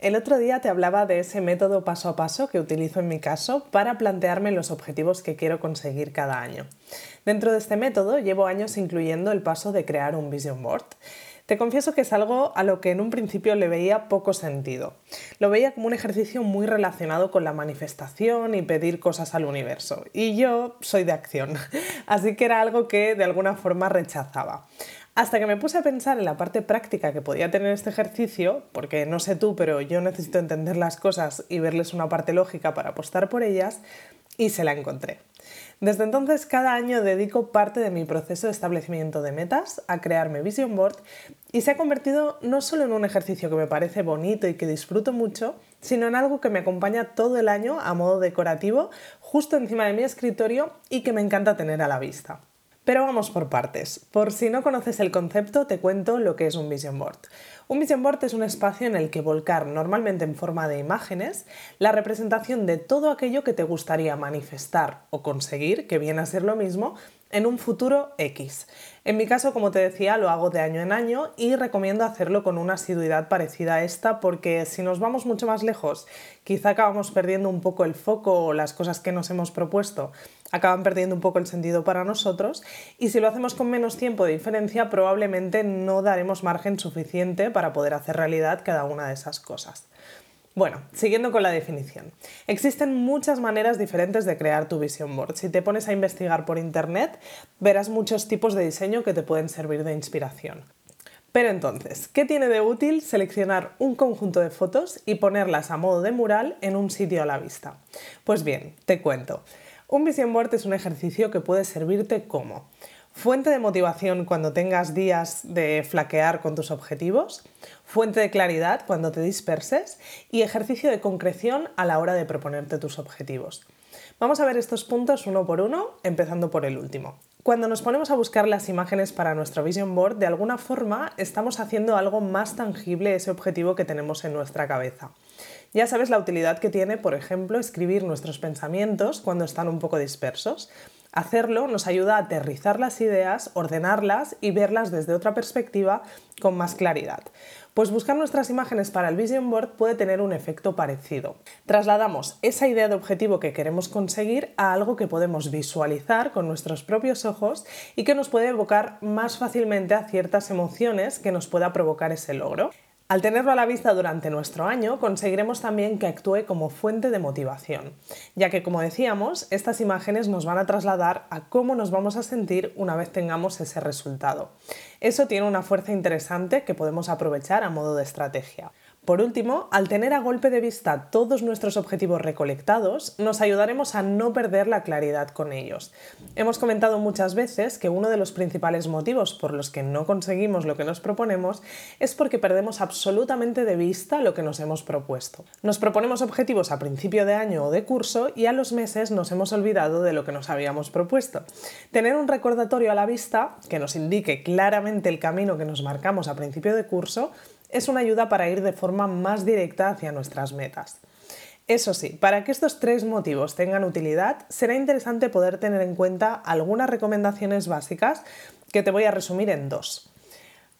El otro día te hablaba de ese método paso a paso que utilizo en mi caso para plantearme los objetivos que quiero conseguir cada año. Dentro de este método llevo años incluyendo el paso de crear un vision board. Te confieso que es algo a lo que en un principio le veía poco sentido. Lo veía como un ejercicio muy relacionado con la manifestación y pedir cosas al universo. Y yo soy de acción, así que era algo que de alguna forma rechazaba. Hasta que me puse a pensar en la parte práctica que podía tener este ejercicio, porque no sé tú, pero yo necesito entender las cosas y verles una parte lógica para apostar por ellas, y se la encontré. Desde entonces, cada año dedico parte de mi proceso de establecimiento de metas a crearme Vision Board y se ha convertido no solo en un ejercicio que me parece bonito y que disfruto mucho, sino en algo que me acompaña todo el año a modo decorativo, justo encima de mi escritorio y que me encanta tener a la vista. Pero vamos por partes. Por si no conoces el concepto, te cuento lo que es un vision board. Un vision board es un espacio en el que volcar, normalmente en forma de imágenes, la representación de todo aquello que te gustaría manifestar o conseguir, que viene a ser lo mismo, en un futuro X. En mi caso, como te decía, lo hago de año en año y recomiendo hacerlo con una asiduidad parecida a esta porque si nos vamos mucho más lejos, quizá acabamos perdiendo un poco el foco o las cosas que nos hemos propuesto acaban perdiendo un poco el sentido para nosotros y si lo hacemos con menos tiempo de diferencia probablemente no daremos margen suficiente para poder hacer realidad cada una de esas cosas. Bueno, siguiendo con la definición. Existen muchas maneras diferentes de crear tu vision board. Si te pones a investigar por internet, verás muchos tipos de diseño que te pueden servir de inspiración. Pero entonces, ¿qué tiene de útil seleccionar un conjunto de fotos y ponerlas a modo de mural en un sitio a la vista? Pues bien, te cuento. Un vision board es un ejercicio que puede servirte como fuente de motivación cuando tengas días de flaquear con tus objetivos, fuente de claridad cuando te disperses y ejercicio de concreción a la hora de proponerte tus objetivos. Vamos a ver estos puntos uno por uno, empezando por el último. Cuando nos ponemos a buscar las imágenes para nuestro vision board, de alguna forma estamos haciendo algo más tangible ese objetivo que tenemos en nuestra cabeza. Ya sabes la utilidad que tiene, por ejemplo, escribir nuestros pensamientos cuando están un poco dispersos. Hacerlo nos ayuda a aterrizar las ideas, ordenarlas y verlas desde otra perspectiva con más claridad. Pues buscar nuestras imágenes para el Vision Board puede tener un efecto parecido. Trasladamos esa idea de objetivo que queremos conseguir a algo que podemos visualizar con nuestros propios ojos y que nos puede evocar más fácilmente a ciertas emociones que nos pueda provocar ese logro. Al tenerlo a la vista durante nuestro año, conseguiremos también que actúe como fuente de motivación, ya que, como decíamos, estas imágenes nos van a trasladar a cómo nos vamos a sentir una vez tengamos ese resultado. Eso tiene una fuerza interesante que podemos aprovechar a modo de estrategia. Por último, al tener a golpe de vista todos nuestros objetivos recolectados, nos ayudaremos a no perder la claridad con ellos. Hemos comentado muchas veces que uno de los principales motivos por los que no conseguimos lo que nos proponemos es porque perdemos absolutamente de vista lo que nos hemos propuesto. Nos proponemos objetivos a principio de año o de curso y a los meses nos hemos olvidado de lo que nos habíamos propuesto. Tener un recordatorio a la vista que nos indique claramente el camino que nos marcamos a principio de curso es una ayuda para ir de forma más directa hacia nuestras metas. Eso sí, para que estos tres motivos tengan utilidad, será interesante poder tener en cuenta algunas recomendaciones básicas que te voy a resumir en dos.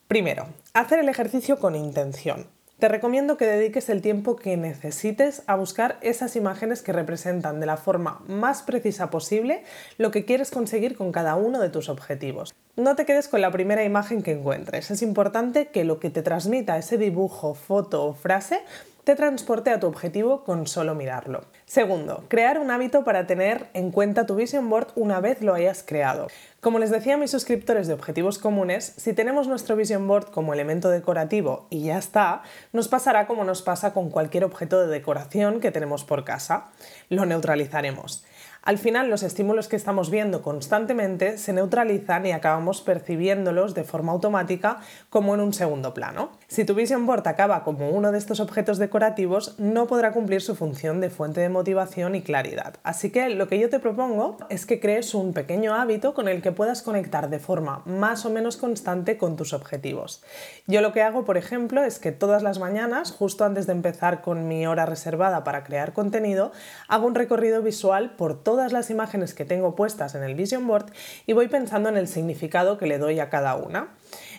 Primero, hacer el ejercicio con intención. Te recomiendo que dediques el tiempo que necesites a buscar esas imágenes que representan de la forma más precisa posible lo que quieres conseguir con cada uno de tus objetivos. No te quedes con la primera imagen que encuentres. Es importante que lo que te transmita ese dibujo, foto o frase te transporte a tu objetivo con solo mirarlo. Segundo, crear un hábito para tener en cuenta tu vision board una vez lo hayas creado. Como les decía a mis suscriptores de Objetivos Comunes, si tenemos nuestro vision board como elemento decorativo y ya está, nos pasará como nos pasa con cualquier objeto de decoración que tenemos por casa. Lo neutralizaremos. Al final los estímulos que estamos viendo constantemente se neutralizan y acabamos percibiéndolos de forma automática como en un segundo plano. Si tu vision board acaba como uno de estos objetos decorativos, no podrá cumplir su función de fuente de motivación y claridad. Así que lo que yo te propongo es que crees un pequeño hábito con el que puedas conectar de forma más o menos constante con tus objetivos. Yo lo que hago, por ejemplo, es que todas las mañanas, justo antes de empezar con mi hora reservada para crear contenido, hago un recorrido visual por todas las imágenes que tengo puestas en el Vision Board y voy pensando en el significado que le doy a cada una.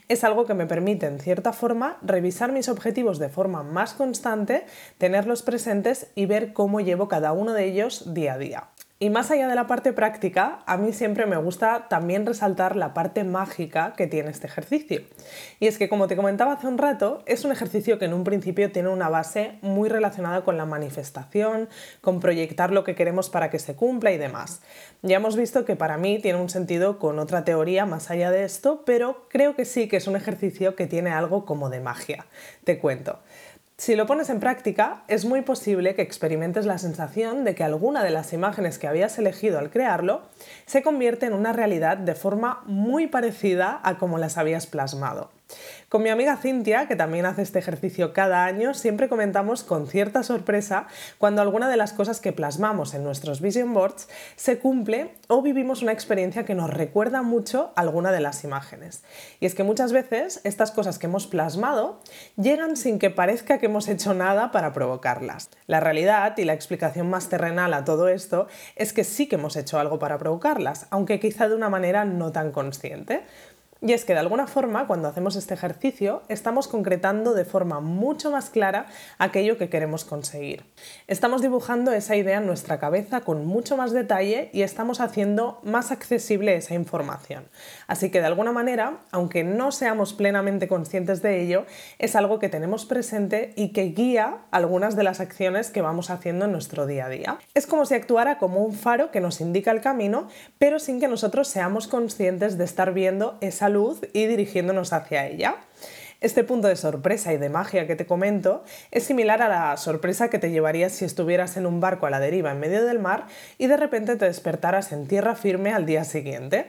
Es algo que me permite, en cierta forma, revisar mis objetivos de forma más constante, tenerlos presentes y ver cómo llevo cada uno de ellos día a día. Y más allá de la parte práctica, a mí siempre me gusta también resaltar la parte mágica que tiene este ejercicio. Y es que, como te comentaba hace un rato, es un ejercicio que en un principio tiene una base muy relacionada con la manifestación, con proyectar lo que queremos para que se cumpla y demás. Ya hemos visto que para mí tiene un sentido con otra teoría más allá de esto, pero creo que sí que es un ejercicio que tiene algo como de magia. Te cuento. Si lo pones en práctica, es muy posible que experimentes la sensación de que alguna de las imágenes que habías elegido al crearlo se convierte en una realidad de forma muy parecida a como las habías plasmado. Con mi amiga Cintia, que también hace este ejercicio cada año, siempre comentamos con cierta sorpresa cuando alguna de las cosas que plasmamos en nuestros vision boards se cumple o vivimos una experiencia que nos recuerda mucho alguna de las imágenes. Y es que muchas veces estas cosas que hemos plasmado llegan sin que parezca que hemos hecho nada para provocarlas. La realidad y la explicación más terrenal a todo esto es que sí que hemos hecho algo para provocarlas, aunque quizá de una manera no tan consciente. Y es que de alguna forma, cuando hacemos este ejercicio, estamos concretando de forma mucho más clara aquello que queremos conseguir. Estamos dibujando esa idea en nuestra cabeza con mucho más detalle y estamos haciendo más accesible esa información. Así que de alguna manera, aunque no seamos plenamente conscientes de ello, es algo que tenemos presente y que guía algunas de las acciones que vamos haciendo en nuestro día a día. Es como si actuara como un faro que nos indica el camino, pero sin que nosotros seamos conscientes de estar viendo esa luz y dirigiéndonos hacia ella. Este punto de sorpresa y de magia que te comento es similar a la sorpresa que te llevarías si estuvieras en un barco a la deriva en medio del mar y de repente te despertaras en tierra firme al día siguiente.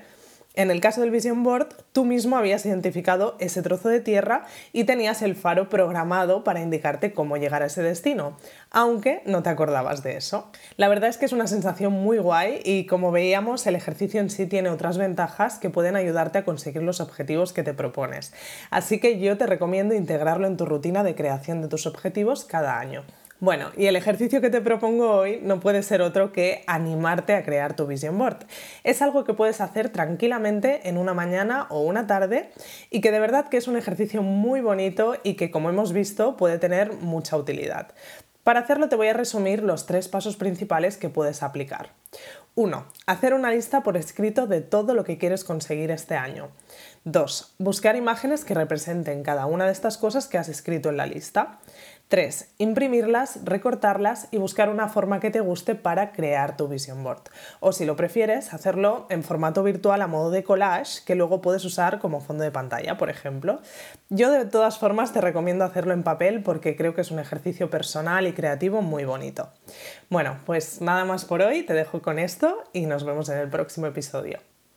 En el caso del Vision Board, tú mismo habías identificado ese trozo de tierra y tenías el faro programado para indicarte cómo llegar a ese destino, aunque no te acordabas de eso. La verdad es que es una sensación muy guay y como veíamos, el ejercicio en sí tiene otras ventajas que pueden ayudarte a conseguir los objetivos que te propones. Así que yo te recomiendo integrarlo en tu rutina de creación de tus objetivos cada año. Bueno, y el ejercicio que te propongo hoy no puede ser otro que animarte a crear tu vision board. Es algo que puedes hacer tranquilamente en una mañana o una tarde y que de verdad que es un ejercicio muy bonito y que como hemos visto puede tener mucha utilidad. Para hacerlo te voy a resumir los tres pasos principales que puedes aplicar. 1. Hacer una lista por escrito de todo lo que quieres conseguir este año. 2. Buscar imágenes que representen cada una de estas cosas que has escrito en la lista. 3. Imprimirlas, recortarlas y buscar una forma que te guste para crear tu vision board. O si lo prefieres, hacerlo en formato virtual a modo de collage que luego puedes usar como fondo de pantalla, por ejemplo. Yo de todas formas te recomiendo hacerlo en papel porque creo que es un ejercicio personal y creativo muy bonito. Bueno, pues nada más por hoy, te dejo con esto y nos vemos en el próximo episodio.